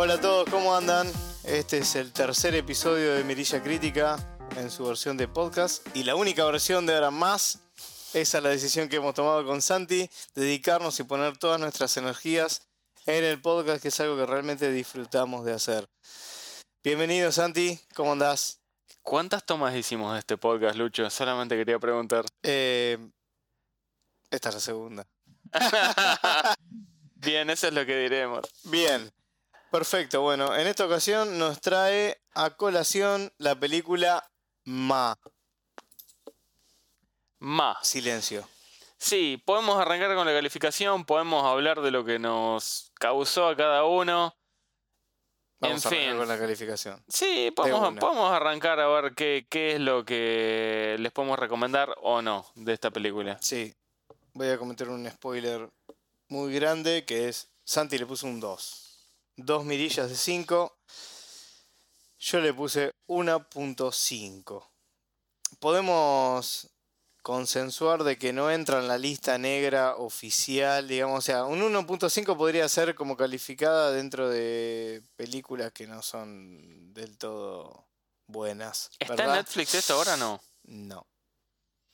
Hola a todos, ¿cómo andan? Este es el tercer episodio de Mirilla Crítica en su versión de podcast y la única versión de ahora más. Esa es la decisión que hemos tomado con Santi, dedicarnos y poner todas nuestras energías en el podcast, que es algo que realmente disfrutamos de hacer. Bienvenido Santi, ¿cómo andás? ¿Cuántas tomas hicimos de este podcast, Lucho? Solamente quería preguntar. Eh, esta es la segunda. Bien, eso es lo que diremos. Bien, perfecto. Bueno, en esta ocasión nos trae a colación la película Ma. Ma. Silencio. Sí, podemos arrancar con la calificación, podemos hablar de lo que nos causó a cada uno. Vamos En a arrancar fin. con la calificación. Sí, podemos, arrancar a ver qué, qué es lo que les podemos recomendar o no de esta película. Sí, voy a cometer un spoiler muy grande que es Santi le puso un 2. Dos mirillas de 5. Yo le puse 1.5. Podemos consensuar de que no entra en la lista negra oficial, digamos, o sea, un 1.5 podría ser como calificada dentro de películas que no son del todo buenas. ¿Está ¿verdad? en Netflix esto ahora o no? No.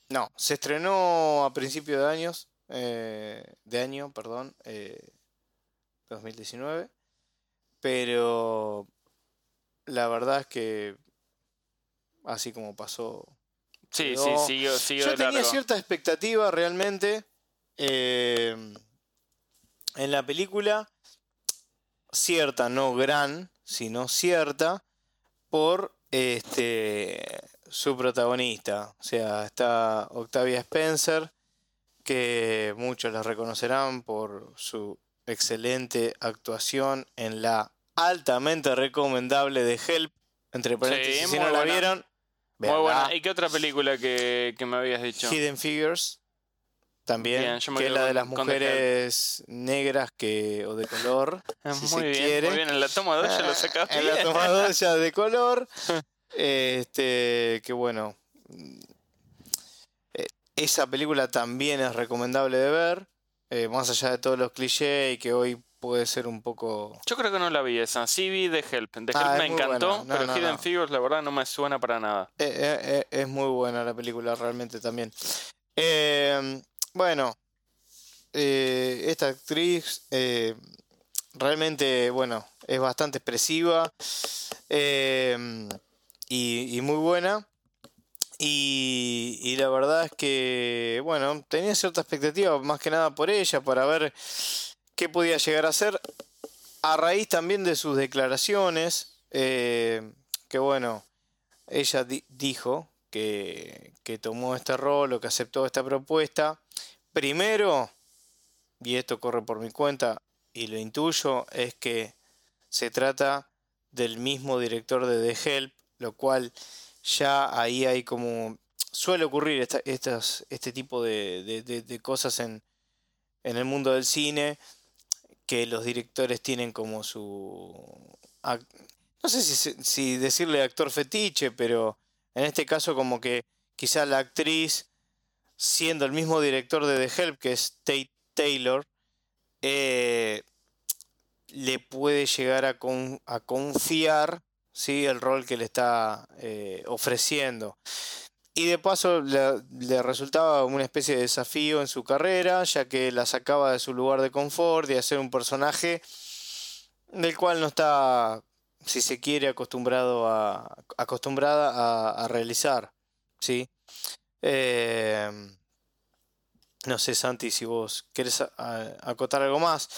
No, se estrenó a principio de años, eh, de año, perdón, eh, 2019, pero la verdad es que así como pasó. Sí, quedó. sí, siguió, siguió Yo de tenía largo. cierta expectativa realmente eh, en la película, cierta, no gran, sino cierta, por este su protagonista. O sea, está Octavia Spencer, que muchos la reconocerán por su excelente actuación en la altamente recomendable de Help. Entre paréntesis, si muy no la buena. vieron, Muy buena. ¿Y qué otra película que, que me habías dicho? Hidden Figures. También, Bien, que es la de las mujeres negras que, o de color. Si muy bien, quiere. muy bien. En la toma 2 ya lo Ah, sacaste En la bien. tomadora de color. Este, que bueno. eh, Esa película también es recomendable de ver. Eh, más allá de todos los clichés y que hoy puede ser un poco. Yo creo que no la vi esa. Sí vi The Help. The Help Ah, es me encantó. No, pero no, Hidden no. Figures la verdad no me suena para nada. eh, eh, es muy buena la película, realmente también. Eh, bueno, esta actriz realmente, bueno, es bastante expresiva y, y muy buena. Y, y la verdad es que, bueno, tenía cierta expectativa, más que nada por ella, para ver qué podía llegar a ser. A raíz también de sus declaraciones, eh, que bueno, ella di- dijo que, que tomó este rol o que aceptó esta propuesta. Primero, y esto corre por mi cuenta y lo intuyo, es que se trata del mismo director de The Help, lo cual ya ahí hay como... Suele ocurrir esta- estas, este tipo de, de- de- cosas en, en el mundo del cine, que los directores tienen como su... No sé si decirle actor fetiche, pero en este caso como que quizá la actriz, siendo el mismo director de The Help, que es Tate Taylor, eh, le puede llegar a, con- a confiar ¿sí? el rol que le está eh, ofreciendo. Y de paso le, resultaba una especie de desafío en su carrera, ya que la sacaba de su lugar de confort y hacer un personaje del cual no está, si se quiere, acostumbrado a, acostumbrada a, realizar. ¿sí? Eh, no sé, Santi, si vos querés acotar algo más.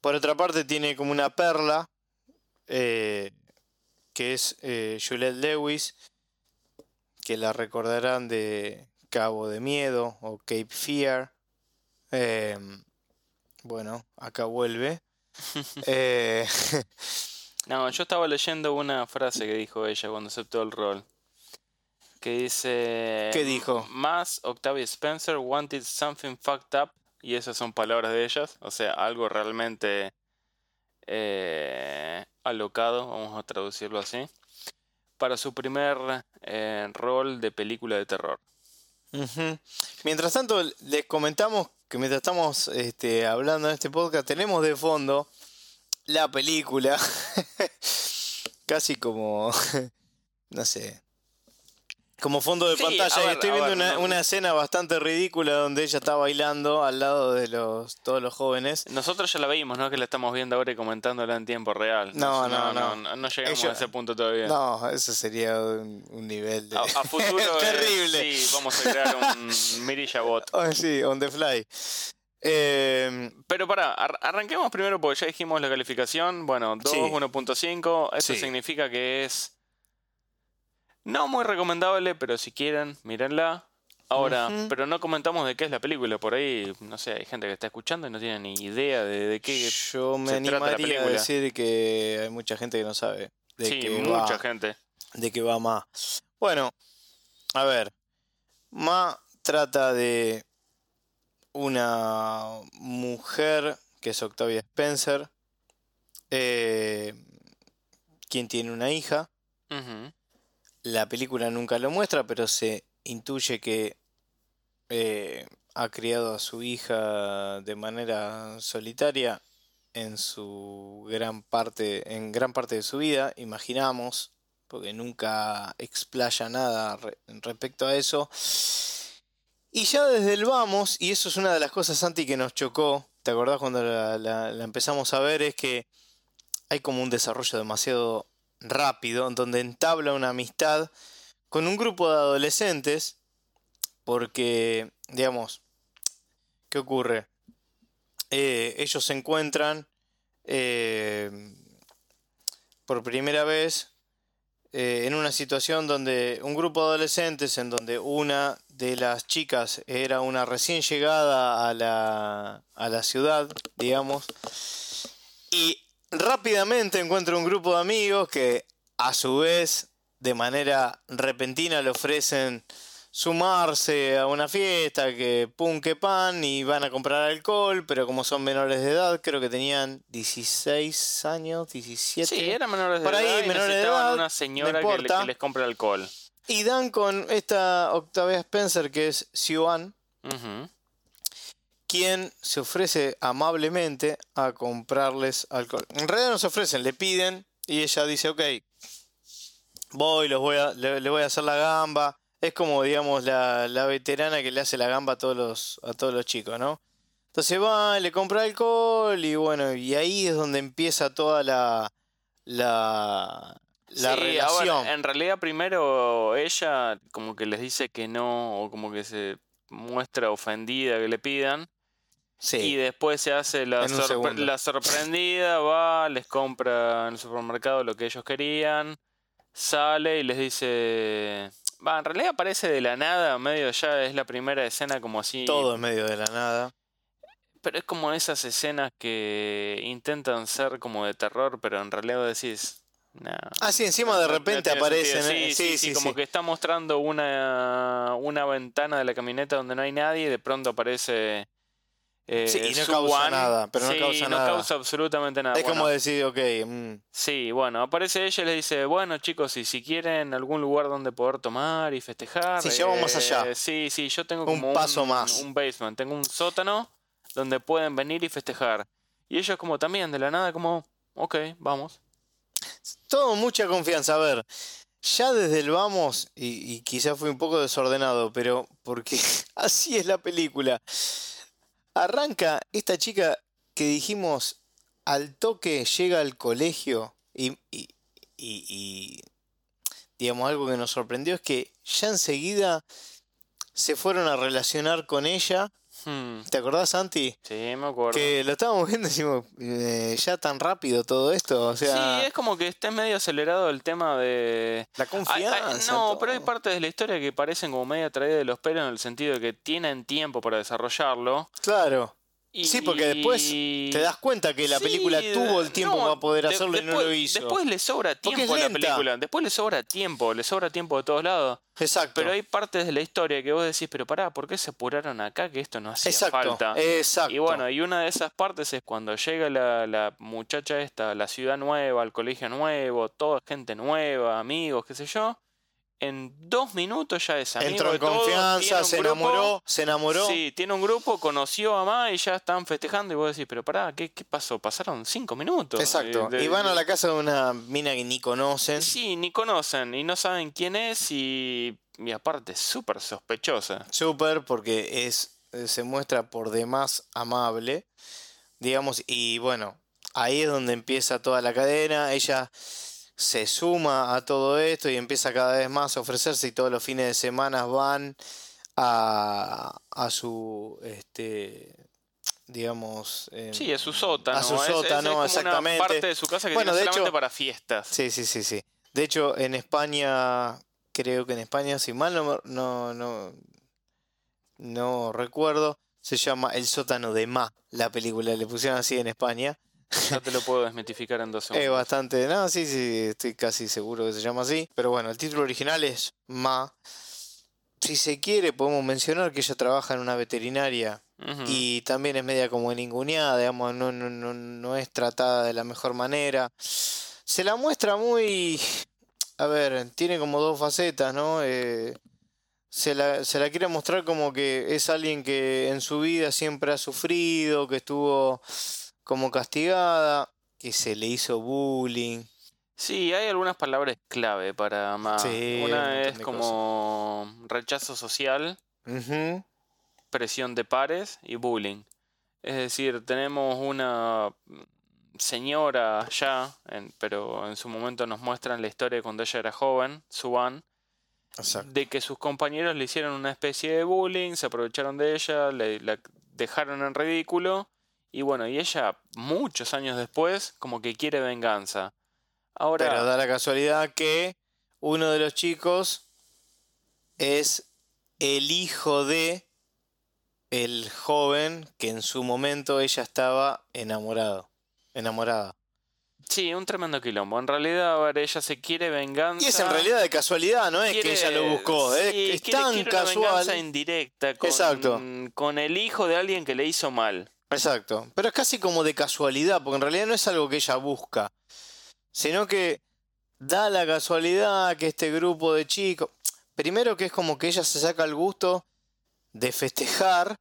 Por otra parte, tiene como una perla, eh, que es eh, Juliette Lewis, que la recordarán de Cabo de Miedo o Cape Fear. Eh, bueno, acá vuelve. Eh, No, yo estaba leyendo una frase que dijo ella cuando aceptó el rol. Que dice... ¿Qué dijo? Más Octavia Spencer wanted something fucked up. Y esas son palabras de ellas. O sea, algo realmente eh, alocado, vamos a traducirlo así. Para su primer eh, rol de película de terror. Mientras tanto, les comentamos que mientras estamos este, hablando en este podcast, tenemos de fondo la película. Casi como, no sé, como fondo de Sí, pantalla. ver, estoy viendo ver, una, no- una escena bastante ridícula donde ella está bailando al lado de los todos los jóvenes. Nosotros ya la vimos, ¿no? Que la estamos viendo ahora y comentándola en tiempo real. No, no, no. no. no llegamos a ese punto todavía. No, eso sería un, un nivel de... A, a futuro es- Terrible. sí, vamos a crear un Mirilla Bot. Oh, sí, on the fly. Eh, Pero pará, ar- arranquemos primero porque ya dijimos la calificación. Bueno, 2, Sí. 1.5. Eso Sí. significa que es no muy recomendable, pero si quieren, mírenla. Ahora, pero no comentamos de qué es la película. Por ahí, no sé, hay gente que está escuchando y no tiene ni idea de, de qué. yo me se trata la animaría a película. decir que hay mucha gente que no sabe de sí, mucha va, gente. de qué va Ma. Bueno, a ver, Ma trata de una mujer que es Octavia Spencer, eh, quien tiene una hija. La película nunca lo muestra, pero se intuye que eh, ha criado a su hija de manera solitaria en su gran parte, en gran parte de su vida, imaginamos, porque nunca explaya nada re- respecto a eso. Y ya desde el vamos, y eso es una de las cosas, Santi, que nos chocó, ¿te acordás cuando la empezamos a ver? Es que hay como un desarrollo demasiado rápido, donde entabla una amistad con un grupo de adolescentes, porque, digamos, ¿qué ocurre? Eh, ellos se encuentran eh, por primera vez eh, en una situación donde un grupo de adolescentes, en donde una de las chicas era una recién llegada a la, a la ciudad, digamos, y rápidamente encuentra un grupo de amigos que a su vez de manera repentina le ofrecen sumarse a una fiesta, que pum, que pan, y van a comprar alcohol, pero como son menores de edad, creo que tenían 16 años, 17. Sí, eran menores de Por ahí, edad y menores de edad, una señora que, le- importa. que les compre alcohol. Y dan con esta Octavia Spencer, que es Siobhan, Ujú. Quien se ofrece amablemente a comprarles alcohol. En realidad no se ofrecen, le piden y ella dice, ok, voy, los voy a, le, le voy a hacer la gamba. Es como, digamos, la, la veterana que le hace la gamba a todos los, a todos los chicos, ¿no? Entonces va, le compra alcohol y bueno, y ahí es donde empieza toda la, la, la Sí, relación. ahora, en realidad primero ella como que les dice que no o como que se muestra ofendida que le pidan sí, y después se hace la, sorpre- sorprendida, va, les compra en el supermercado lo que ellos querían, sale y les dice... Va, en realidad aparece de la nada, medio ya es la primera escena como así... todo en medio de la nada. Pero es como esas escenas que intentan ser como de terror, pero en realidad decís... Nah, Ah, sí, encima de no- no repente tiene aparecen. ¿eh? Sí, sí, sí, como que está mostrando una, una ventana de la camioneta donde no hay nadie y de pronto aparece. Eh, Sí, y no causa nada, pero no Sí, causa no nada. causa absolutamente nada. Es Bueno, como decir, ok, mm, Sí, bueno, aparece ella y le dice, bueno chicos, y si quieren algún lugar donde poder tomar y festejar. Sí, ya vamos eh, allá. Sí, sí, yo tengo Un como paso más. un basement, tengo un sótano donde pueden venir y festejar. Y ellos como también, de la nada, como, ok, vamos. todo mucha confianza. A ver, ya desde el vamos, y, y quizás fue un poco desordenado, pero porque así es la película. Arranca esta chica que dijimos al toque llega al colegio y, y- y- digamos algo que nos sorprendió es que ya enseguida se fueron a relacionar con ella. Hmm, ¿Te acordás, Santi? sí, me acuerdo. Que lo estábamos viendo y decimos, eh, ya tan rápido todo esto, o sea, Sí, es como que esté medio acelerado el tema de... la confianza. no, pero hay partes de la historia que parecen como medio traídas de los pelos en el sentido de que tienen tiempo para desarrollarlo. Claro. Y... Sí, porque después te das cuenta que la Sí, película tuvo el tiempo no, para poder de- hacerlo y no después- lo hizo. Después le sobra tiempo a la película. Después le sobra tiempo, le sobra tiempo de todos lados. Exacto. Pero hay partes de la historia que vos decís, pero pará, ¿por qué se apuraron acá? Que esto no hacía Exacto. falta. Exacto. Y bueno, y una de esas partes es cuando llega la, la muchacha esta la ciudad nueva, al colegio nuevo, toda gente nueva, amigos, qué sé yo. En dos minutos ya es amigo Entró en confianza, se grupo, enamoró, se enamoró. Sí, tiene un grupo, conoció a Ma y ya están festejando y vos decís, pero pará, ¿qué, qué pasó? Pasaron cinco minutos. Exacto. Eh, de- y van a la casa de una mina que ni conocen. Sí, ni conocen y no saben quién es y, y aparte es súper sospechosa. Súper, porque es, se muestra por demás amable. Digamos, y bueno, ahí es donde empieza toda la cadena. Ella se suma a todo esto y empieza cada vez más a ofrecerse y todos los fines de semana van a, a su este digamos em, Sí, es su sótano. a su es- es- es sótano como exactamente Una parte de su casa que Bueno, tiene de solamente hecho- para fiestas. Sí, sí, sí, sí. De hecho, en España, creo que en España, si mal no, no, no, no recuerdo, se llama El sótano de Ma, la película, le pusieron así en España. Ya te lo puedo desmitificar en dos Es segundos. bastante, no, sí, sí, estoy casi seguro que se llama así. Pero bueno, el título original es Ma. Si se quiere, podemos mencionar que ella trabaja en una veterinaria y también es media como ninguneada, digamos, no, no, no, no es tratada de la mejor manera. Se la muestra muy... A ver, tiene como dos facetas, ¿no? Eh, se la, se la quiere mostrar como que es alguien que en su vida siempre ha sufrido, que estuvo como castigada, que se le hizo bullying. Sí, hay algunas palabras clave para. Sí, un Una es como rechazo social, presión de pares y bullying. Es decir, tenemos una señora ya, en- pero en su momento nos muestran la historia de cuando ella era joven, Suan, Exacto. de que sus compañeros le hicieron una especie de bullying, se aprovecharon de ella, le, la dejaron en ridículo y bueno, y ella muchos años después como que quiere venganza. Ahora, Pero da la casualidad que uno de los chicos es el hijo de el joven que en su momento ella estaba enamorado, enamorada. sí, un tremendo quilombo. En realidad, a ver, ella se quiere venganza. Y es en realidad de casualidad, no es que ella lo buscó, es, sí, es quiere- tan quiere una casual. venganza indirecta con, Exacto. con el hijo de alguien que le hizo mal. Exacto, pero es casi como de casualidad, porque en realidad no es algo que ella busca, sino que da la casualidad que este grupo de chicos, primero que es como que ella se saca el gusto de festejar,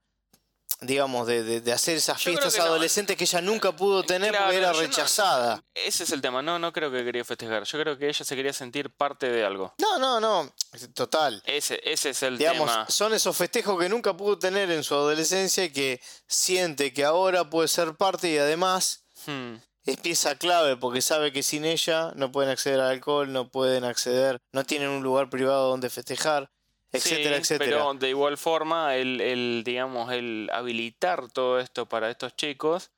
digamos, de, de- de hacer esas Yo fiestas que no. adolescentes que ella nunca pudo tener Claro, porque era no- rechazada. Ese es el tema, no, no creo que quería festejar. Yo creo que ella se quería sentir parte de algo. No, no, no, total. Ese, ese es el Digamos, tema. son esos festejos que nunca pudo tener en su adolescencia y que siente que ahora puede ser parte y además Hmm. es pieza clave porque sabe que sin ella no pueden acceder al alcohol, no pueden acceder, no tienen un lugar privado donde festejar, etcétera, Sí, etcétera. Pero de igual forma, el, el, digamos, el habilitar todo esto para estos chicos,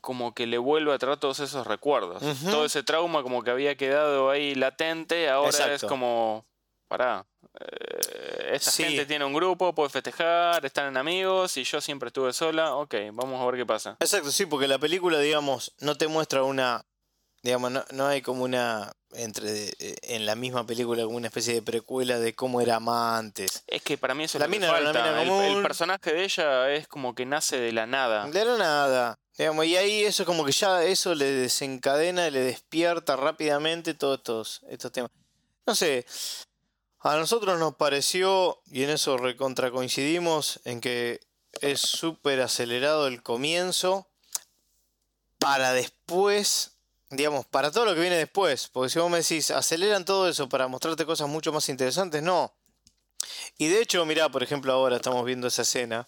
como que le vuelve a traer todos esos recuerdos. Todo ese trauma como que había quedado ahí latente, ahora es como, pará, eh, esta Sí. gente tiene un grupo, puede festejar, están en amigos y yo siempre estuve sola, ok, vamos a ver qué pasa. Exacto, sí, porque la película, digamos, no te muestra una, digamos, no, no hay como una, entre eh, en la misma película, como una especie de precuela de cómo era más antes. Es que para mí eso es La lo que mina falta. mina El- común. el personaje de ella es como que nace de la nada. De la nada. Digamos, y ahí eso como que ya eso le desencadena y le despierta rápidamente todos estos, estos temas. No sé, a nosotros nos pareció, y en eso recontra coincidimos, en que es súper acelerado el comienzo para después, digamos, para todo lo que viene después. Porque si vos me decís, aceleran todo eso para mostrarte cosas mucho más interesantes, no. Y de hecho, mirá, por ejemplo, ahora estamos viendo esa escena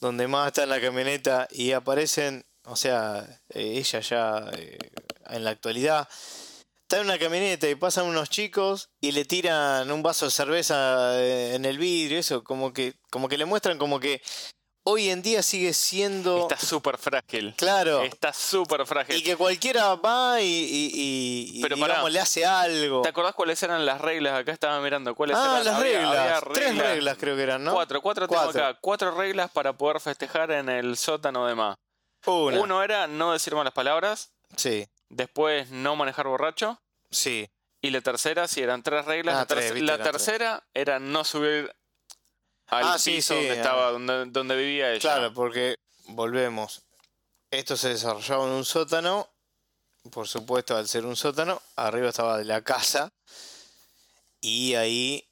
donde más está en la camioneta y aparecen, o sea, eh, ella ya eh, en la actualidad está en una camioneta y pasan unos chicos y le tiran un vaso de cerveza eh, en el vidrio, eso, como que, como que le muestran como que hoy en día sigue siendo Está súper frágil. claro Está súper frágil. y que cualquiera va y, y, y- Pero pará. le hace algo. ¿Te acordás cuáles eran las reglas? Acá estaba mirando cuáles Ah, eran. las Había- reglas. había Tres reglas creo que eran, ¿no? Cuatro, cuatro tengo Cuatro. acá. Cuatro reglas para poder festejar en el sótano de Ma. Una. Uno era no decir malas palabras. Sí, Después, no manejar borracho. sí. Y la tercera, sí, eran tres reglas. Ah, la tres, terce- viste, la tercera era no subir al Ah, piso sí, donde estaba, donde, donde vivía ella. Claro, porque volvemos. Esto se desarrollaba en un sótano. Por supuesto, al ser un sótano, arriba estaba de la casa. y ahí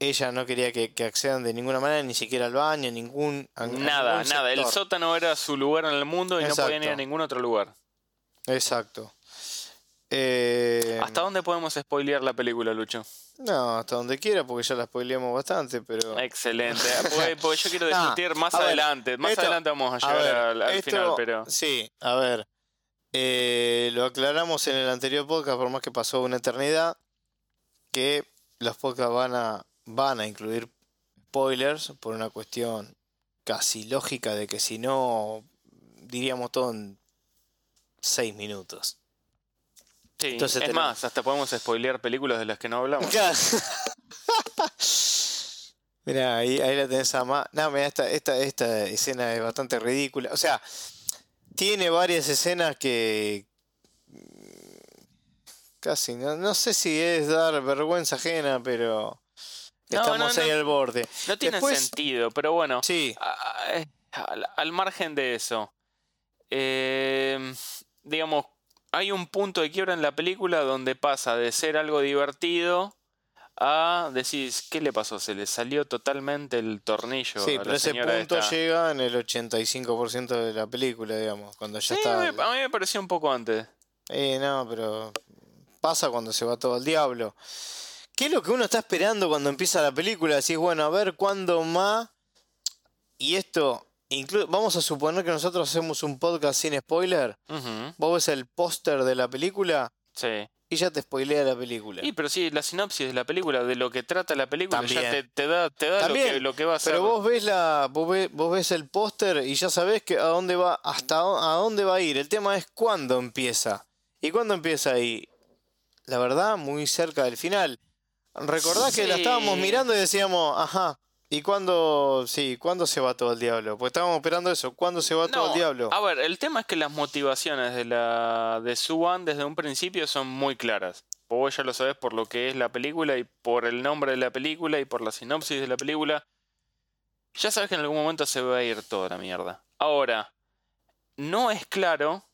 ella no quería que, que accedan de ninguna manera, ni siquiera al baño, ningún. a- a Nada, ningún nada. El sótano era su lugar en el mundo y no podían ir a ningún otro lugar. Exacto. Eh, ¿Hasta dónde podemos spoilear la película, Lucho? No, hasta donde quiera, porque ya la spoileamos bastante, pero. Excelente. Porque, porque yo quiero discutir más ver, adelante. Más esto- adelante vamos a A llegar ver, al, al esto- final, pero. Sí, a ver. eh, lo aclaramos en el anterior podcast, por más que pasó una eternidad, que los podcasts van a, van a incluir spoilers por una cuestión casi lógica de que si no, diríamos todo en seis minutos. Sí, entonces es más, hasta podemos spoilear películas de las que no hablamos. Mira, ahí, ahí la tenés a más. No, mira, esta, esta, esta escena es bastante ridícula. O sea, tiene varias escenas que. Casi, no, no sé si es dar vergüenza ajena, pero. No, Estamos no, ahí al borde. No tiene Después- sentido, pero bueno. Sí, a- a- al, al margen de eso, eh, digamos, hay un punto de quiebra en la película donde pasa de ser algo divertido a decís, ¿qué le pasó? Se le salió totalmente el tornillo. sí, a pero ese punto esta. llega en el 85% de la película, digamos, cuando ya Sí, está. me- a mí me pareció un poco antes. Eh, no, pero pasa cuando se va todo al diablo. ¿Qué es lo que uno está esperando cuando empieza la película? Decís, bueno, a ver cuándo más. Y esto, inclu- vamos a suponer que nosotros hacemos un podcast sin spoiler. Vos ves el póster de la película Sí. y ya te spoilea la película. Y pero sí, la sinopsis de la película, de lo que trata la película, ya te, te da, te da lo, que, lo que va a ser. Pero vos ves la, vos ves, vos ves el póster y ya sabés que a dónde va, hasta a dónde va a ir. El tema es cuándo empieza. ¿Y cuándo empieza ahí? La verdad, muy cerca del final. Recordás que la Sí. estábamos mirando y decíamos, ajá, ¿y cuándo, sí, cuándo se va todo el diablo? Pues estábamos esperando eso, ¿cuándo se va todo el diablo? A ver, el tema es que las motivaciones de la de Suban desde un principio son muy claras. Vos ya lo sabés por lo que es la película y por el nombre de la película y por la sinopsis de la película. Ya sabes que en algún momento se va a ir toda la mierda. Ahora, no es claro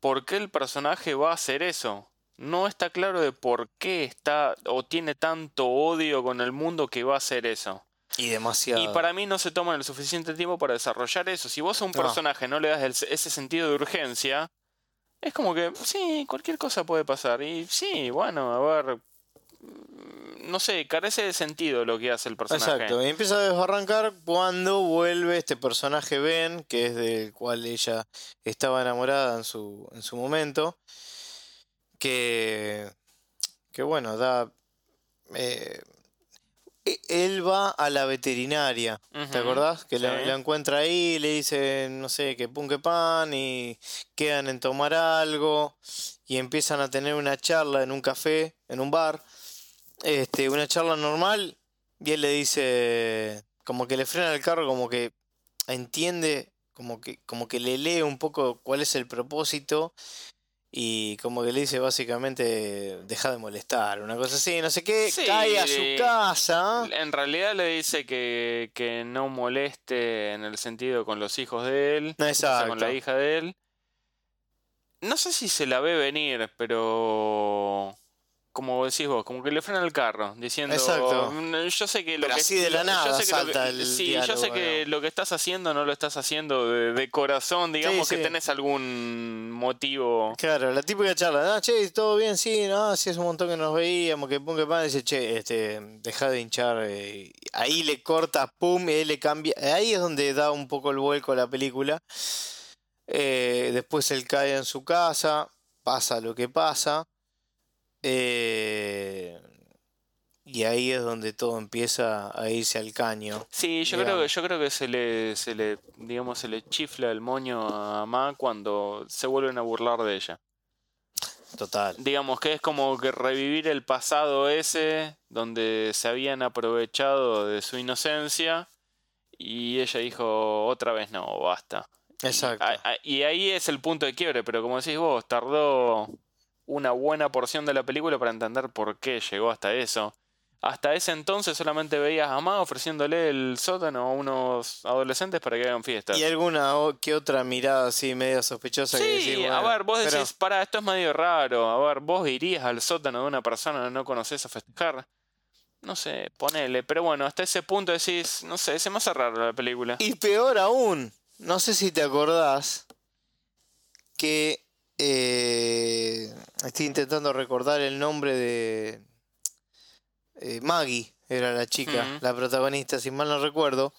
por qué el personaje va a hacer eso. No está claro de por qué está o tiene tanto odio con el mundo que va a hacer eso. Y demasiado. Y para mí no se toman el suficiente tiempo para desarrollar eso. Si vos a un No. personaje no le das el- ese sentido de urgencia, es como que, sí, cualquier cosa puede pasar. Y sí, bueno, a ver, mm, no sé, carece de sentido lo que hace el personaje. Exacto, y empieza a desbarrancar cuando vuelve este personaje Ben, que es del cual ella estaba enamorada en su, en su momento, que, que bueno, da... eh, él va a la veterinaria, ¿te acordás? Que la, sí. la encuentra ahí, le dice, no sé, que pun que pan y quedan en tomar algo y empiezan a tener una charla en un café, en un bar, este, una charla normal y él le dice, como que le frena el carro, como que entiende, como que, como que le lee un poco cuál es el propósito y como que le dice básicamente, deja de molestar, una cosa así, no sé qué, Sí, cae a su casa. En realidad le dice que, que no moleste en el sentido con los hijos de él, o sea, con la Exacto. hija de él. No sé si se la ve venir, pero como decís vos, como que le frena el carro, diciendo, Exacto. "Mm, yo sé que lo Pero que así de la yo nada sé que lo que- el sí, yo sé diálogo, que digamos. lo que estás haciendo no lo estás haciendo de, de corazón, digamos Sí, que sí. tenés algún motivo. Claro, la típica charla, ah, che, todo bien, sí, no, sí, es un montón que nos veíamos, que pum, que pan, dice, che, este, deja de hinchar, eh, ahí le corta, pum, y ahí le cambia, ahí es donde da un poco el vuelco a la película, Eh, después él cae en su casa, pasa lo que pasa, eh, y ahí es donde todo empieza a irse al caño. Sí, yo creo que yo creo que se le se le digamos se le chifla el moño a Ma cuando se vuelven a burlar de ella. Total. Digamos que es como que revivir el pasado ese donde se habían aprovechado de su inocencia y ella dijo otra vez no, basta. Exacto. A- a- Y ahí es el punto de quiebre, pero como decís vos, tardó una buena porción de la película para entender por qué llegó hasta eso. Hasta ese entonces solamente veías a Ma ofreciéndole el sótano a unos adolescentes para que hagan fiestas. Y alguna o- que otra mirada así media sospechosa que decís, a bueno, ver, vos pero- decís, para, esto es medio raro. A ver, vos irías al sótano de una persona que no conoces a festejar. No sé, ponele. Pero bueno, hasta ese punto decís, no sé, se me hace raro la película. Y peor aún, no sé si te acordás que eh, estoy intentando recordar el nombre de eh, Maggie, era la chica, la protagonista, si mal no recuerdo.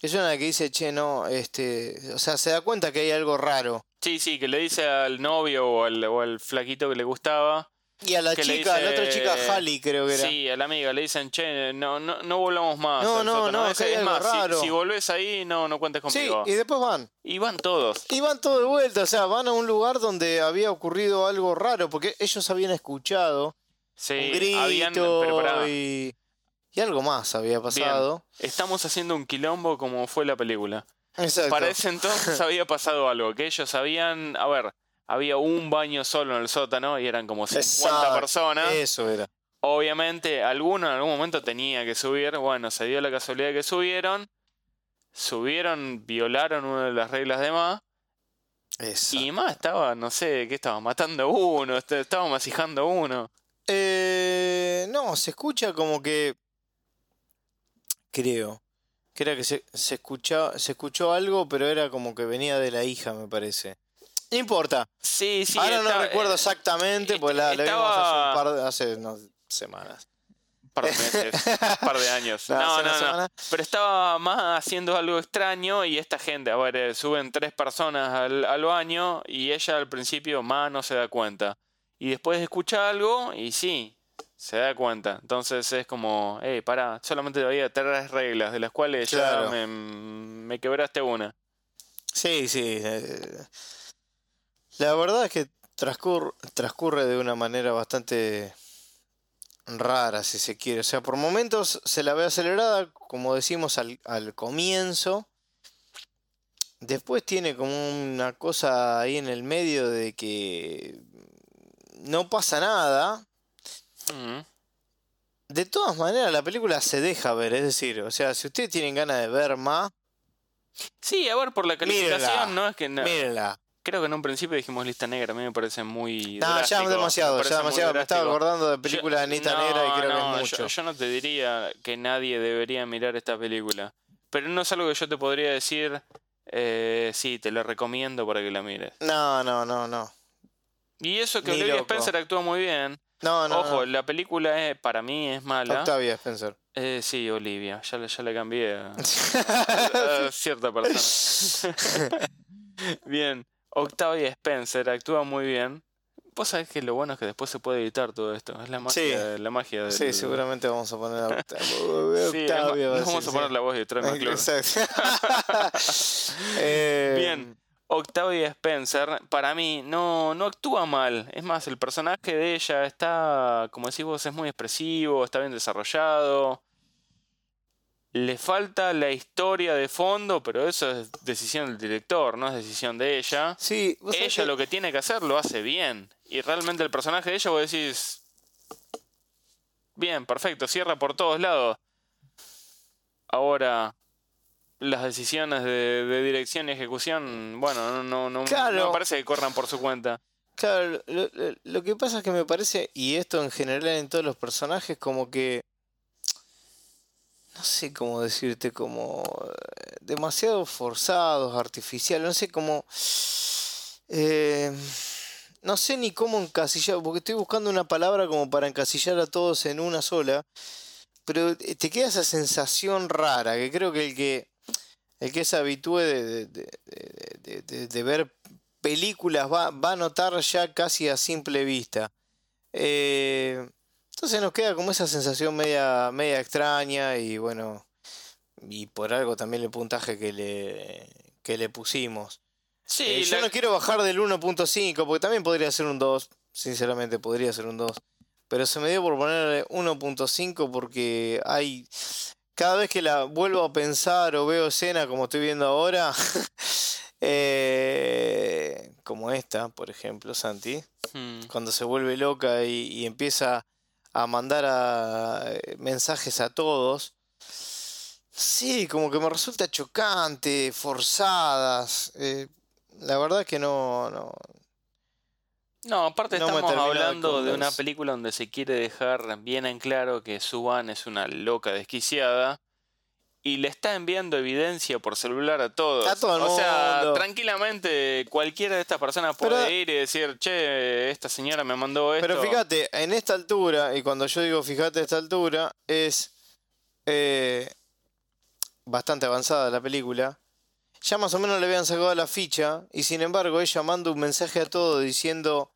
Es una que dice, che, no, este, o sea, se da cuenta que hay algo raro. Sí, sí, que le dice al novio o al, o al flaquito que le gustaba. Y a la Que chica, la otra chica, Halley, creo que era. Sí, a la amiga le dicen, che, no, no, no volvamos más. No, no, no, ese". que hay es algo más, si- raro. Si, volvés ahí, no, no cuentes Sí, conmigo. y después van. y van todos. Y van todo de vuelta, o sea, van a un lugar donde había ocurrido algo raro, porque ellos habían escuchado Sí, un grito habían, pero y, y algo más había pasado. estamos haciendo un quilombo como fue la película. Exacto. Para ese entonces había pasado algo, que ellos sabían, a ver, había un baño solo en el sótano y eran como 50 Exacto, personas. Eso era. Obviamente, alguno en algún momento tenía que subir. Bueno, se dio la casualidad que subieron. Subieron, violaron una de las reglas de más. Y más estaba, no sé, ¿qué estaba? Matando a uno, est- estaba masijando a uno. Eh, no, se escucha como que. Creo. Que era que se, se, escuchaba, se escuchó algo, pero era como que venía de la hija, me parece. No importa. Sí, sí. Ahora no estaba- recuerdo eh, exactamente, pues la, la vimos estaba- hace un par de, hace semanas. Un par de meses, un par de años. No, No, no. Pero estaba más haciendo algo extraño y esta gente, a ver, eh, suben tres personas al, al baño y ella al principio más no se da cuenta. Y después escucha algo y sí, se da cuenta. Entonces es como, hey, pará, solamente había tres reglas, de las cuales Claro. ya me, me quebraste una. Sí, sí. eh, La verdad es que transcurre, transcurre de una manera bastante rara, si se quiere. O sea, por momentos se la ve acelerada, como decimos al, al comienzo. Después tiene como una cosa ahí en el medio de que no pasa nada. Mm. De todas maneras, la película se deja ver, es decir, o sea, si ustedes tienen ganas de ver más, Sí, a ver, por la calificación, Mírenla, no es que... no- mírenla. Creo que en un principio dijimos lista negra, a mí me parece muy... No, ya drástico, demasiado, me parece ya demasiado. Me estaba acordando de películas de Anita Yo- Negra y no, creo que es mucho. Yo, yo no te diría que nadie debería mirar esta película. Pero no es algo que yo te podría decir, eh, sí, te la recomiendo para que la mires. No, no, no, no. Y eso que Ni Olivia loco. Spencer actúa muy bien. No, no. Ojo, no. la película es, para mí es mala. Octavia Spencer. Eh, sí, Olivia, ya, ya le cambié a, a cierta persona. bien, Octavia Spencer actúa muy bien. Vos sabés que lo bueno es que después se puede editar todo esto. Es la magia, Sí. la magia del- Sí, seguramente vamos a poner a. Sí, vamos a poner sí. la voz de Troy McClure. Exacto. Eh, Bien. Octavia Spencer, para mí, no, no actúa mal. Es más, el personaje de ella está, como decís vos, es muy expresivo, está bien desarrollado. Le falta la historia de fondo, pero eso es decisión del director, no es decisión de ella. Sí, vos Ella lo que tiene que hacer lo hace bien. Y realmente el personaje de ella, vos decís. Bien, perfecto, cierra por todos lados. Ahora, las decisiones de, de dirección y ejecución, bueno, no, no, no, Claro. no me parece que corran por su cuenta. Claro, lo, lo- lo que pasa es que me parece, y esto en general en todos los personajes, como que. No sé cómo decirte, como. eh, demasiado forzados, artificiales, no sé cómo. eh, no sé ni cómo encasillar, porque estoy buscando una palabra como para encasillar a todos en una sola, pero eh, te queda esa sensación rara, que creo que el que. El que se habitúe de, de- ver películas va, va a notar ya casi a simple vista. Eh, entonces nos queda como esa sensación media, media extraña y bueno, y por algo también el puntaje que le, que le pusimos. Sí, Eh, yo no quiero bajar del 1.5 porque también podría ser un 2, sinceramente podría ser un 2. Pero se me dio por poner 1.5 porque hay... Cada vez que la vuelvo a pensar o veo escena como estoy viendo ahora, eh, como esta, por ejemplo, Santi, Hmm. cuando se vuelve loca y, y empieza a mandar a, eh, mensajes a todos. Sí, como que me resulta chocante, forzadas. eh, la verdad que no, no, No, aparte No estamos termina de hablando de una película donde se quiere dejar bien en claro que Suban es una loca desquiciada y le está enviando evidencia por celular a todos. A todo el o sea, mundo. tranquilamente cualquiera de estas personas puede Pero- ir y decir, che, esta señora me mandó esto. Pero fíjate, en esta altura, y cuando yo digo fíjate a esta altura, es eh, bastante avanzada la película. Ya más o menos le habían sacado la ficha, y sin embargo ella manda un mensaje a todos diciendo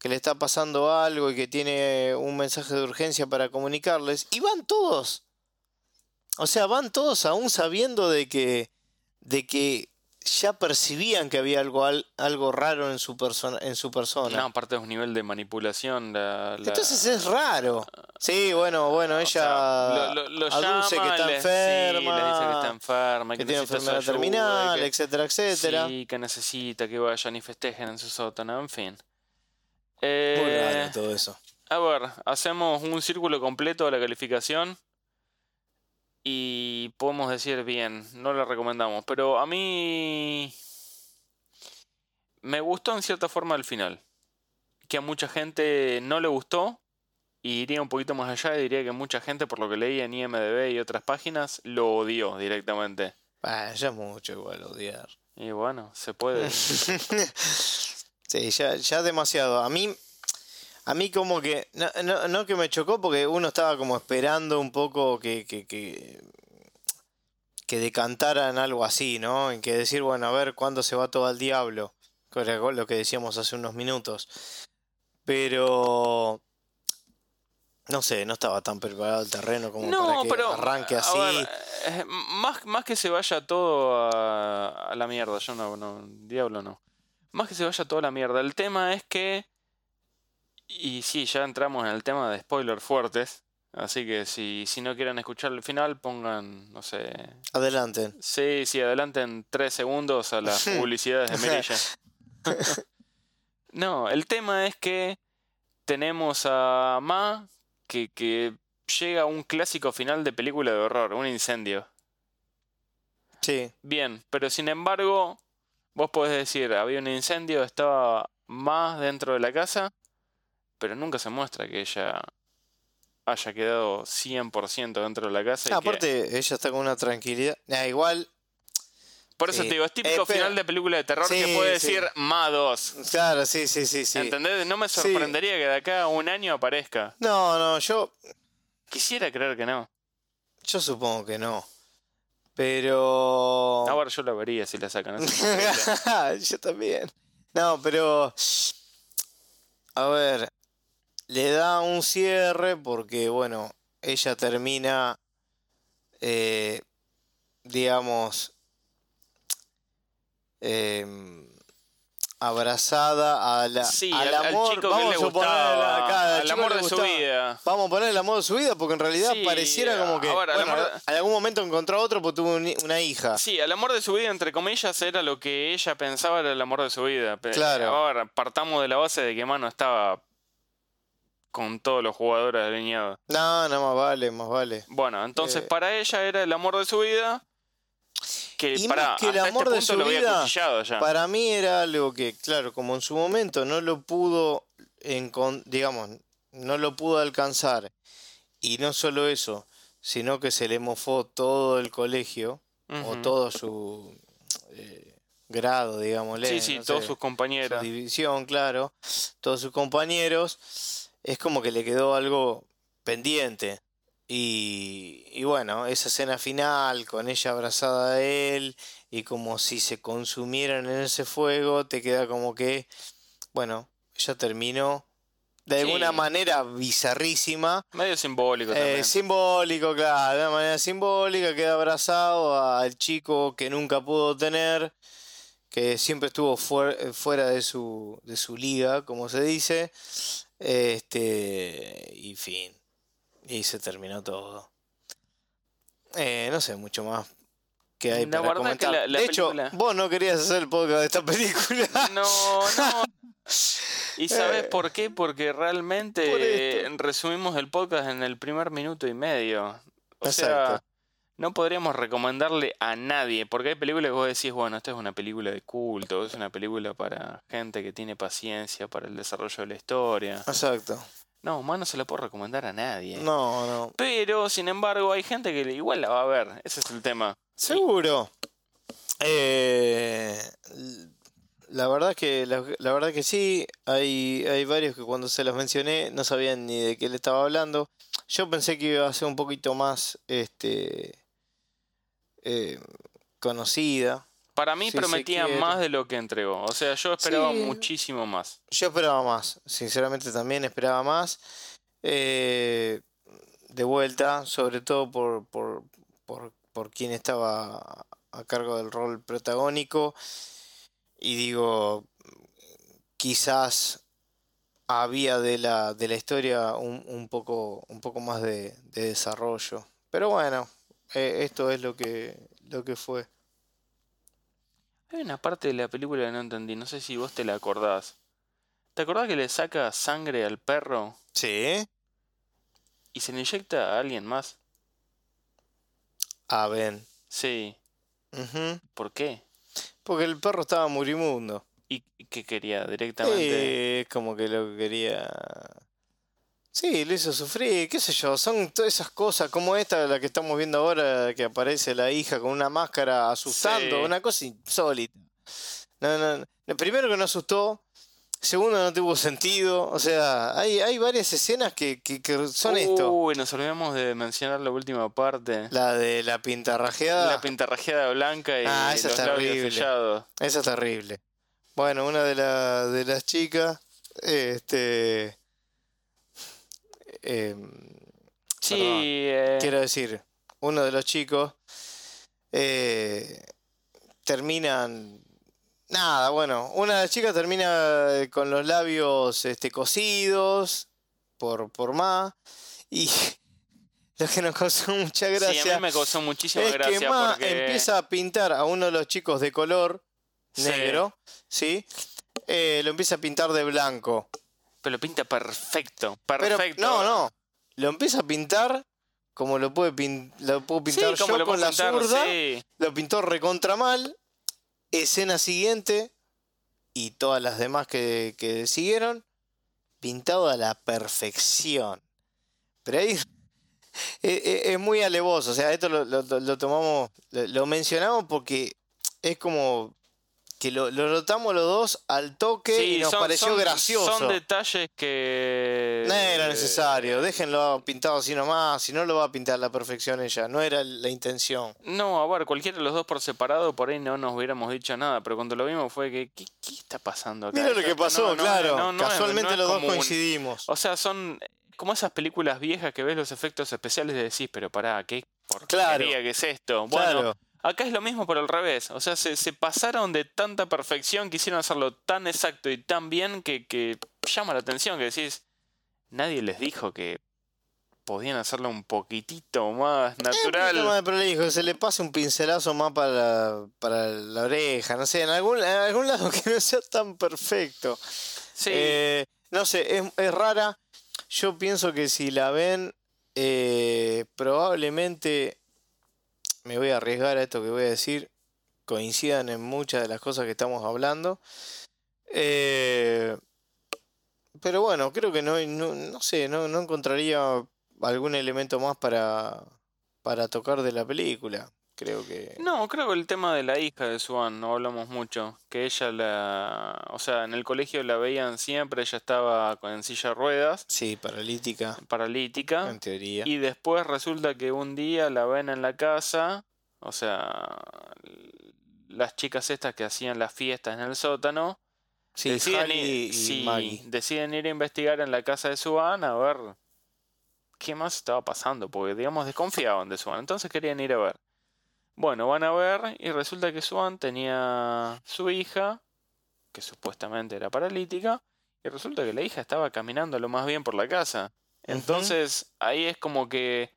que le está pasando algo y que tiene un mensaje de urgencia para comunicarles. Y van todos. O sea, van todos aún sabiendo de que, de que ya percibían que había algo, al- algo raro en su, persona en su persona. No, aparte es un nivel de manipulación. la- la- Entonces es raro. Sí, bueno, bueno, o ella sea, lo, lo- lo aduce llama, que está enferma, sí, dice que está enferma, que que, tiene enfermedad ayuda, terminal, que- etcétera, etcétera. Sí, que necesita que vayan y festejen en su sótano, en fin. Muy Eh, raro todo eso. a ver, hacemos un círculo completo de la calificación y podemos decir bien, no la recomendamos, pero a mí me gustó en cierta forma el final. Que a mucha gente no le gustó y iría un poquito más allá y diría que mucha gente, por lo que leí en IMDB y otras páginas, lo odió directamente. Ah, ya es mucho igual odiar. Y bueno, se puede. sí, ya, ya demasiado. A mí, a mí como que, no, no, no que me chocó porque uno estaba como esperando un poco que, que, que, que decantaran algo así, ¿no? En que decir, bueno, a ver cuándo se va todo al diablo. Lo que decíamos hace unos minutos. Pero... No sé, no estaba tan preparado el terreno como para que pero arranque así. ver, eh, más, más que se vaya todo a, a la mierda, yo no, no, diablo no. Más que se vaya todo a la mierda. El tema es que, y sí, ya entramos en el tema de spoilers fuertes, así que si, si no quieren escuchar el final, pongan, no sé, Adelante. sí, sí, adelanten tres segundos a las publicidades de Merilla. no, el tema es que tenemos a Ma que, que llega a un clásico final de película de horror, un incendio. Sí. Bien, pero sin embargo, vos podés decir, había un incendio, estaba más dentro de la casa, pero nunca se muestra que ella haya quedado 100% dentro de la casa. y que- aparte, ella está con una tranquilidad. Igual, Por eso sí. te digo, es típico Eh, final de película de terror que puede sí. decir Ma 2. claro, sí, sí, sí, sí. ¿Entendés? No me sorprendería que de acá a un año aparezca. No, no, yo, Quisiera creer que no. yo supongo que no. Pero... Ahora yo la vería si la sacan. Yo también. No, pero... A ver, le da un cierre porque, bueno, ella termina, eh, digamos, em, abrazada a la, Sí, al, al, al amor. chico que vamos a acá, al al amor de su vida. Vamos a poner el amor de su vida porque en realidad Sí, pareciera como que, ahora, el bueno, amor- en algún momento encontró otro porque tuvo un- una hija. Sí, el amor de su vida, entre comillas, era lo que ella pensaba era el amor de su vida. Claro. Ahora, partamos de la base de que Mano estaba con todos los jugadores alineados. No, no, más vale, más vale. Bueno, entonces Eh. para ella era el amor de su vida. Que Y para más que el hasta amor este de su vida, ya. Para mí era algo que, claro, como en su momento no lo pudo, digamos, no lo pudo alcanzar. Y no solo eso, sino que se le mofó todo el colegio, o todo su eh, grado, digámosle. Sí, sí, no todos sé, sus su compañeros. división, claro, todos sus compañeros, es como que le quedó algo pendiente. Y, y bueno, esa escena final con ella abrazada a él y como si se consumieran en ese fuego, te queda como que, bueno, ella terminó de Sí. alguna manera bizarrísima. Medio simbólico Eh, también. simbólico, claro, de una manera simbólica, queda abrazado al chico que nunca pudo tener, que siempre estuvo fuer- fuera de su, de su liga, como se dice. Este, y fin. Y se terminó todo. Eh, no sé mucho más que hay La para que comentar. la- la de hecho, vos no querías hacer el podcast de esta película. No, no. ¿Y sabes Eh, por qué? Porque realmente por resumimos el podcast en el primer minuto y medio. O sea, Exacto. No podríamos recomendarle a nadie, porque hay películas que vos decís, bueno, esta es una película de culto, es una película para gente que tiene paciencia para el desarrollo de la historia. Exacto. No, más no se la puedo recomendar a nadie. No, no. Pero, sin embargo, hay gente que igual la va a ver, ese es el tema. Seguro. Eh, la verdad que la, la verdad que sí, hay, hay varios que cuando se los mencioné no sabían ni de qué le estaba hablando. Yo pensé que iba a ser un poquito más este eh, conocida. Para mí Si prometía más de lo que entregó. O sea, yo esperaba Sí. muchísimo más. Yo esperaba más, sinceramente también esperaba más. Eh, de vuelta, sobre todo por, por, por, por quien estaba a cargo del rol protagónico. Y digo, quizás había de la, de la historia un, un poco, un poco más de, de desarrollo. Pero bueno, eh, esto es lo que, lo que fue. Hay una parte de la película que no entendí, no sé si vos te la acordás. ¿Te acordás que le saca sangre al perro Sí. y se le inyecta a alguien más? A ver. Sí. Ujú. ¿Por qué? Porque el perro estaba moribundo. ¿Y y qué quería directamente? Sí, es como que lo que quería. Sí, lo hizo sufrir, qué sé yo, son todas esas cosas como esta, la que estamos viendo ahora, que aparece la hija con una máscara asustando, Sí. una cosa insólita. No, no, no, primero que no asustó, segundo no tuvo sentido, o sea, hay, hay varias escenas que, que, que son esto. Uy, nos olvidamos de mencionar la última parte. La de la pintarrajeada, La pintarrajeada blanca y Ah, esa los es terrible. sellados. esa es terrible. Bueno, una de, la, de las chicas, este... em, Sí, Perdón. eh, Quiero decir, uno de los chicos eh, terminan. Nada, bueno, una de las chicas termina eh, con los labios este, cosidos por, por Ma. Y lo que nos causó mucha sí, a gracia mí me causó muchísima es gracia que Ma porque... empieza a pintar a uno de los chicos de color Sí. negro, ¿sí? Eh, lo empieza a pintar de blanco. Pero lo pinta perfecto, Pero perfecto. no, no. Lo empieza a pintar como lo puede pin- lo puedo Sí, pintar como yo lo con la pintar, zurda. sí. Lo pintó recontra mal. Escena siguiente. Y todas las demás que, que siguieron. Pintado a la perfección. Pero ahí es, es- es muy alevoso. O sea, esto lo, lo- lo tomamos. Lo mencionamos porque es como. Que lo, lo notamos los dos al toque Sí, y nos son- pareció son- gracioso. Son detalles que... No era necesario, déjenlo pintado así nomás, si no lo va a pintar a la perfección ella, no era la intención. No, a ver, cualquiera de los dos por separado, por ahí no nos hubiéramos dicho nada, pero cuando lo vimos fue que, ¿qué, qué está pasando acá? Mira lo que pasó, no- no- claro, no- casualmente es los dos coincidimos. O sea, son como esas películas viejas que ves los efectos especiales y decís, pero pará, ¿qué porquería Claro. que es esto? Bueno, claro, acá es lo mismo pero al revés. O sea, se, se pasaron de tanta perfección, quisieron hacerlo tan exacto y tan bien que, que llama la atención, que decís, nadie les dijo que podían hacerlo un poquitito más natural. más prolijo, se le pase un pincelazo más para la, para la oreja, no sé, en algún, en algún lado que no sea tan perfecto. Sí, Eh, no sé, es, es rara. Yo pienso que si la ven, eh, probablemente me voy a arriesgar a esto que voy a decir. Coincidan en muchas de las cosas que estamos hablando. Eh, pero bueno, creo que no, no, no sé, no, no encontraría algún elemento más para, para tocar de la película. Creo que. No, creo que el tema de la hija de Swan, no hablamos mucho, que ella la... O sea, en el colegio la veían siempre, ella estaba con- en silla de ruedas, Sí, paralítica, paralítica, en teoría. y después resulta que un día la ven en la casa, o sea, las chicas estas que hacían las fiestas en el sótano, Sí, deciden, ir, y sí, deciden ir a investigar en la casa de Swan a ver qué más estaba pasando, porque digamos desconfiaban de Swan, entonces querían ir a ver. Bueno, van a ver y resulta que Swan tenía su hija, que supuestamente era paralítica, y resulta que la hija estaba caminando lo más bien por la casa. Entonces ahí es como que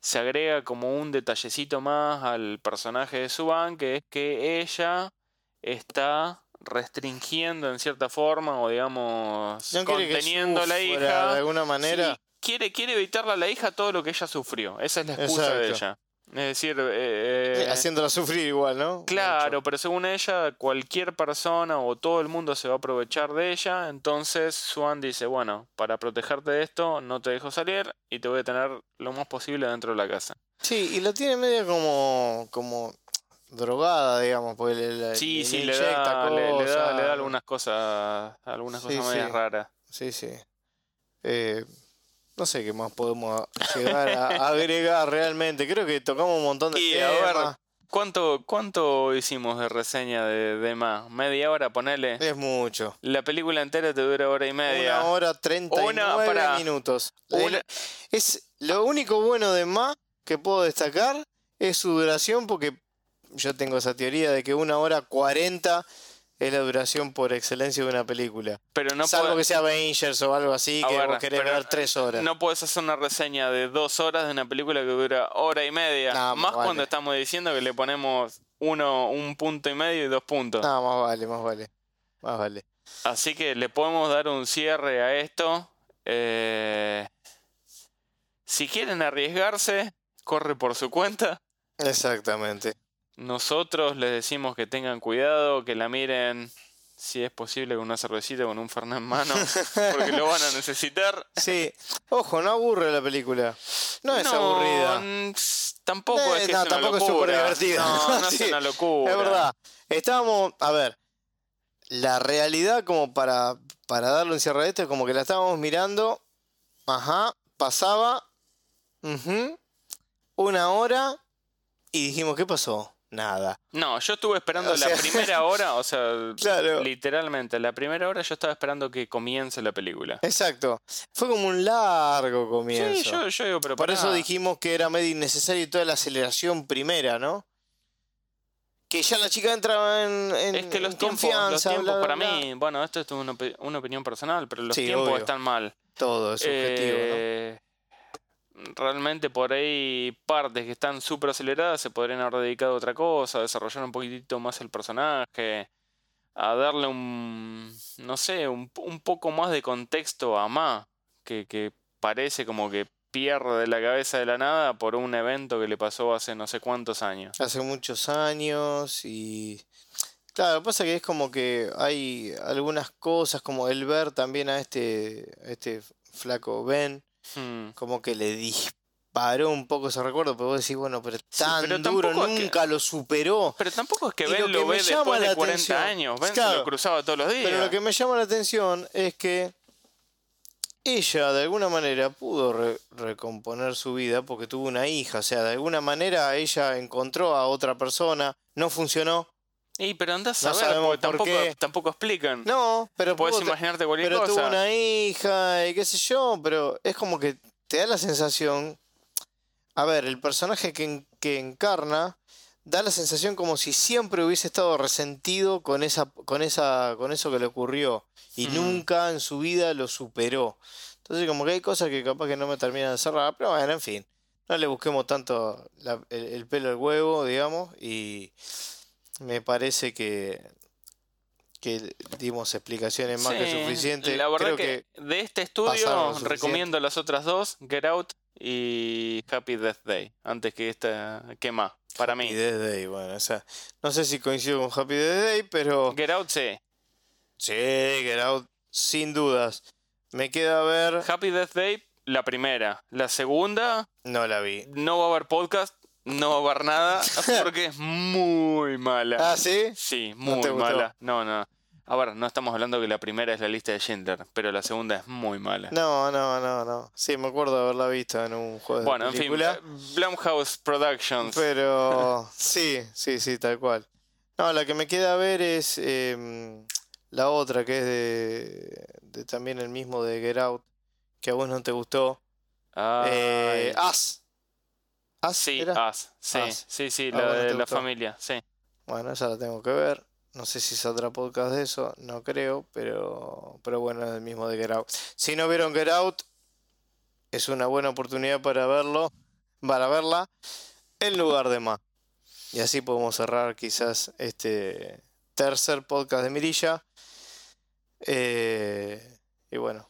se agrega como un detallecito más al personaje de Swan, que es que ella está restringiendo en cierta forma o digamos No conteniendo a la hija. de alguna manera. Sí, quiere, quiere evitarle a la hija todo lo que ella sufrió. Esa es la excusa de ella. Es decir, eh, eh, Haciéndola sufrir igual, ¿no? Claro, pero según ella, cualquier persona o todo el mundo se va a aprovechar de ella. Entonces Swan dice, bueno, para protegerte de esto, no te dejo salir y te voy a tener lo más posible dentro de la casa. Sí, y la tiene media como, como drogada, digamos, porque le, le- Sí, le sí, le da, le, le da, le da algunas cosas, algunas Sí, cosas sí. medias raras. Sí, sí. Eh, no sé qué más podemos llegar a agregar realmente. Creo que tocamos un montón de Y a ver, temas. ¿cuánto, ¿cuánto hicimos de reseña de, de más? ¿Media hora, ponele? Es mucho. La película entera te dura hora y media. Una hora treinta y pará. minutos. Una- es lo único bueno de más que puedo destacar es su duración porque yo tengo esa teoría de que una hora cuarenta es la duración por excelencia de una película. Pero no Salvo puede- que sea Avengers o algo así, A que ver, vos querés pero ver tres horas. No puedes hacer una reseña de dos horas de una película que dura hora y media. No, más vale. cuando estamos diciendo que le ponemos uno, un punto y medio y dos puntos. No, más vale, más vale. Más vale. Así que le podemos dar un cierre a esto. Eh, si quieren arriesgarse, corre por su cuenta. Exactamente. Nosotros les decimos que tengan cuidado, que la miren, si es posible, con una cervecita, con un fernet en mano, porque lo van a necesitar. Sí. Ojo, no aburre la película. No es aburrida. Tampoco Eh, es que no, es una tampoco es súper divertida. No, no Sí, es una locura. Es verdad. Estábamos, a ver, la realidad como para, para darle un cierre a esto es como que la estábamos mirando, ajá, pasaba, ujú, una hora y dijimos, ¿qué pasó? Nada. No, yo estuve esperando O la sea- primera hora, o sea, Claro. literalmente, la primera hora yo estaba esperando que comience la película. Exacto. Fue como un largo comienzo. Sí, yo, yo digo, pero Por pará. eso dijimos que era medio innecesario toda la aceleración primera, ¿no? Que ya la chica entraba en, en- Es que los en tiempos, los tiempos bla, bla, para bla. mí, bueno, esto es una, una opinión personal, pero los Sí, tiempos obvio. están mal. Todo es subjetivo, ¿no? Realmente por ahí partes que están súper aceleradas se podrían haber dedicado a otra cosa, a desarrollar un poquitito más el personaje, a darle un, no sé, un, un poco más de contexto a Ma, que, que parece como que pierde la cabeza de la nada por un evento que le pasó hace no sé cuántos años. hace muchos años y claro, pasa que es como que hay algunas cosas como el ver también a este a este flaco Ben Hmm. como que le disparó un poco ese recuerdo, pero vos decís, bueno, pero tan pero duro tampoco es que- nunca lo superó. Pero tampoco es que Ben lo que ve después de la 40 atención- años. Ben se lo cruzaba todos los días. Pero lo que me llama la atención es que ella de alguna manera pudo re- recomponer su vida porque tuvo una hija, o sea, de alguna manera ella encontró a otra persona, no funcionó. Y pero andás No a porque por tampoco, qué. tampoco explican. No, pero Puedes imaginarte cualquier pero tuvo cosa. una hija y qué sé yo, pero es como que te da la sensación. A ver, el personaje que, que encarna da la sensación como si siempre hubiese estado resentido con esa, con esa, con eso que le ocurrió y Mm. nunca en su vida lo superó. Entonces como que hay cosas que capaz que no me terminan de cerrar, pero bueno, en fin, no le busquemos tanto la- el, el pelo al huevo, digamos, y me parece que que dimos explicaciones más que suficientes. La verdad Creo que, que de este estudio recomiendo las otras dos, Get Out y Happy Death Day, antes que esta, que más, para Happy mí. Death Day, bueno, o sea, no sé si coincido con Happy Death Day, pero Get Out sí. sí, Get Out, sin dudas. Me queda ver, Happy Death Day, la primera. La segunda, no la vi. no va a haber podcast, no va a haber nada, porque es muy mala. Ah, ¿sí? Sí, ¿No muy mala. No, no. A ver, no estamos hablando que la primera es la lista de Schindler, pero la segunda es muy mala. No, no, no, no. Sí, me acuerdo de haberla visto en un juego bueno, de en fin, película. Blumhouse Productions. Pero sí, sí, sí, tal cual. No, la que me queda ver es em, la otra, que es de, de también el mismo de Get Out, que a vos no te gustó. Ay. Eh, As. As Sí, era? As. Sí, As. sí, sí, Ah, la bueno, de la familia, sí. Bueno, esa la tengo que ver. No sé si saldrá podcast de eso, no creo, pero, pero bueno, es el mismo de Get Out. Si no vieron Get Out, es una buena oportunidad para verlo, para verla en lugar de más. Y así podemos cerrar quizás este tercer podcast de Mirilla. Eh, y bueno,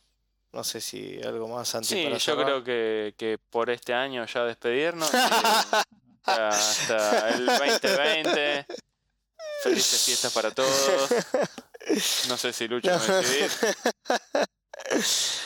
no sé si algo más antes Sí, para yo creo que, que por este año ya despedirnos. hasta, el 2020. Felices fiestas para todos. No sé si Lucho me va a decidir.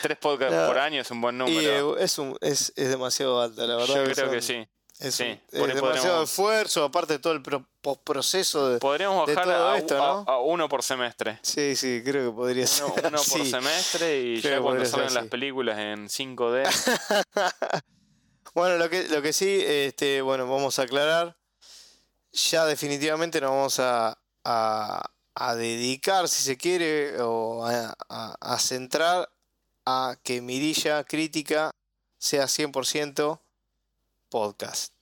Tres podcasts No. por año es un buen Y número. eh, es, un, es, es demasiado alta, la verdad. Yo creo que sí. Es, Sí, es demasiado esfuerzo, aparte de todo el pro- postproceso de... Podríamos de bajar todo a, esto, ¿no? a uno por semestre. Sí, sí, creo que podría ser. Uno, uno por semestre y Creo ya cuando salgan las películas en 5D. Bueno, lo que, lo que sí, este, bueno, vamos a aclarar. Ya definitivamente nos vamos a, a, a dedicar, si se quiere, o a centrar a que Mirilla Crítica sea 100% podcast.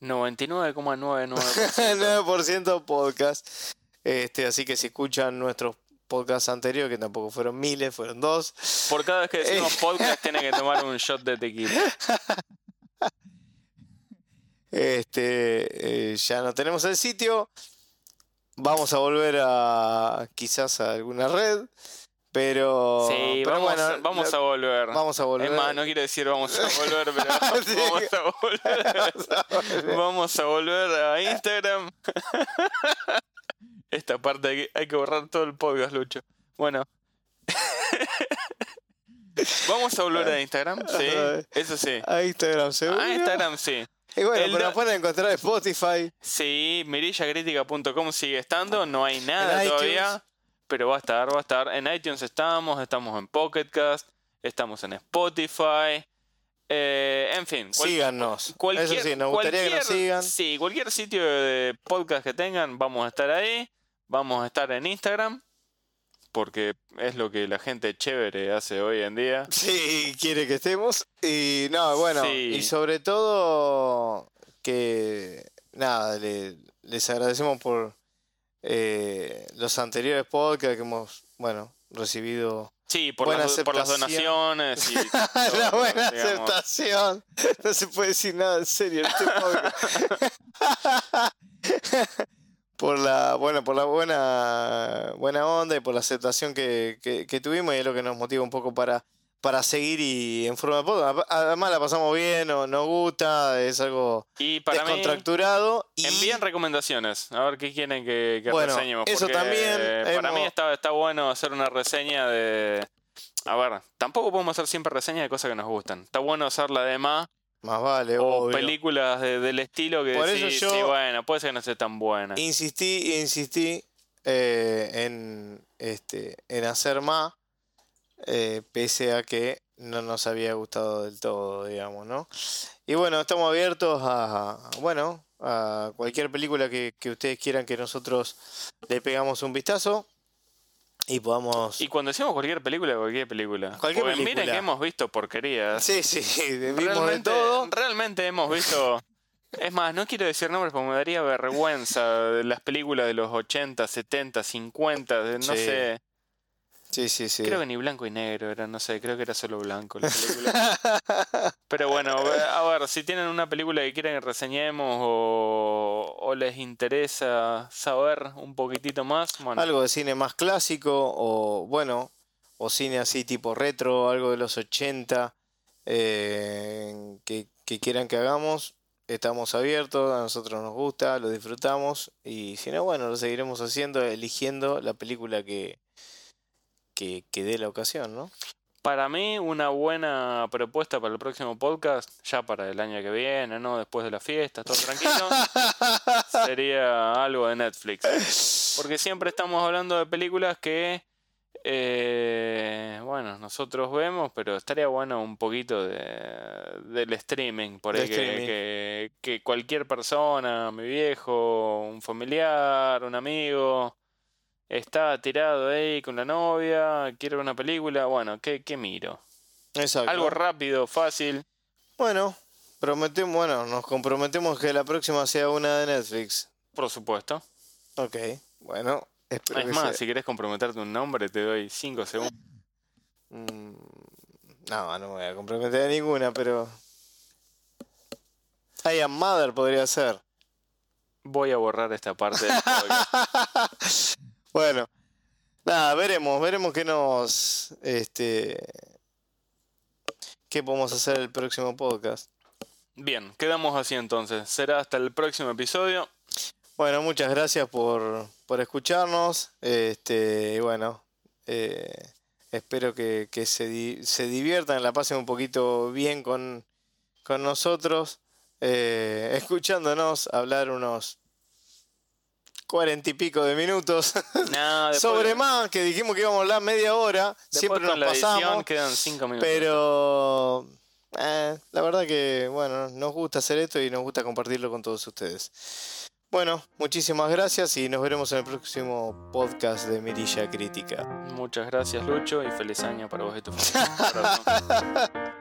99,99%. 9% podcast. Este, así que si escuchan nuestros podcasts anteriores, que tampoco fueron miles, fueron dos. Por cada vez que decimos podcast, tiene que tomar un shot de tequila. Este, eh, ya no tenemos el sitio. Vamos a volver a quizás a alguna red. Pero, Sí, pero vamos, bueno, vamos lo- a volver. vamos a volver. Es más, no quiero decir vamos a volver, pero Sí. vamos a volver. Vamos a volver a Instagram. Esta parte hay que, hay que borrar todo el podcast, Lucho. Bueno. Vamos a volver a Instagram, sí. Eso sí. A Instagram, seguro. A Instagram sí. Y bueno, El pero nos pueden encontrar en Spotify. Sí, mirillacrítica.com sigue estando, no hay nada En todavía, iTunes. Pero va a estar, va a estar. En iTunes estamos, estamos en Pocket Cast, estamos en Spotify, eh, en fin. cual- Síganos. cualquier- Eso sí, nos gustaría que nos sigan. Sí, cualquier sitio de podcast que tengan, vamos a estar ahí, vamos a estar en Instagram, porque es lo que la gente chévere hace hoy en día. Sí, quiere que estemos. Y no, bueno, Sí. y sobre todo que nada, le- les agradecemos por eh, los anteriores podcasts que hemos, bueno, recibido. Sí, por, Buena las, por las aceptación. donaciones y La todo, buena digamos. aceptación. No se puede decir nada en serio este por la bueno por la buena buena onda y por la aceptación que, que- que tuvimos y es lo que nos motiva un poco para para seguir y en forma de podcast además la pasamos bien o nos gusta es algo Y para mí, descontracturado y envíen recomendaciones. A ver qué quieren que, que Bueno, reseñemos. eso también Para mí está, está bueno hacer una reseña de. A ver, tampoco podemos hacer siempre reseñas de cosas que nos gustan. Está bueno hacerla de más. más vale O obvio. películas de- del estilo que Por eso decís, yo- sí, bueno, puede ser que no esté tan buena. insistí insistí eh, en este en hacer más eh, pese a que no nos había gustado del todo digamos no y bueno estamos abiertos a, bueno a cualquier película que, que ustedes quieran que nosotros le pegamos un vistazo y podamos Y cuando decimos cualquier película, cualquier película. Cualquier Porque miren película. que hemos visto porquerías. sí sí vimos de realmente, todo realmente hemos visto. Es más, no quiero decir nombres porque me daría vergüenza de las películas de los 80, 70, 50, de, no Sí. sé. Sí sí sí. Creo que ni blanco y negro era, no sé, creo que era solo blanco la película. Pero bueno, a ver, si tienen una película que quieren que reseñemos o, o les interesa saber un poquitito más, bueno, algo de cine más clásico o bueno o cine así tipo retro algo de los 80 eh, que, que quieran que hagamos. Estamos abiertos a nosotros nos gusta lo disfrutamos y si no bueno lo seguiremos haciendo eligiendo la película que que, que dé la ocasión no para mí una buena propuesta para el próximo podcast, ya para el año que viene, ¿no? Después de las fiestas, todo tranquilo, sería algo de Netflix. Porque siempre estamos hablando de películas que, eh, bueno, nosotros vemos, pero estaría bueno un poquito de, del streaming, por ahí que, streaming. que- que cualquier persona, mi viejo, un familiar, un amigo, está tirado ahí con la novia, quiere ver una película, bueno, ¿qué, qué miro? exacto Algo rápido, fácil. bueno prometemos bueno nos comprometemos que la próxima sea una de Netflix Por supuesto. ok bueno espero Es que más, sea- si querés comprometerte un nombre, te doy 5 segundos. Mm, No, no me voy a comprometer a ninguna, pero. I am Mother podría ser. Voy a borrar esta parte del podcast. Bueno, nada, veremos, veremos qué nos. Este. ¿Qué podemos hacer el próximo podcast? Bien, quedamos así entonces. Será hasta el próximo episodio. Bueno, muchas gracias por, por escucharnos. Este, bueno, eh, espero que, que se, di- se diviertan, la pasen un poquito bien con, con nosotros, eh, escuchándonos hablar unos cuarenta y pico de minutos No, después- sobre más, que dijimos que íbamos a hablar media hora, después siempre con nos la edición pasamos, quedan 5 minutos. pero eh, la verdad que, bueno, nos gusta hacer esto y nos gusta compartirlo con todos ustedes. Bueno, muchísimas gracias y nos veremos en el próximo podcast de Mirilla Crítica. Muchas gracias, Lucho, y feliz año para vos y tu familia.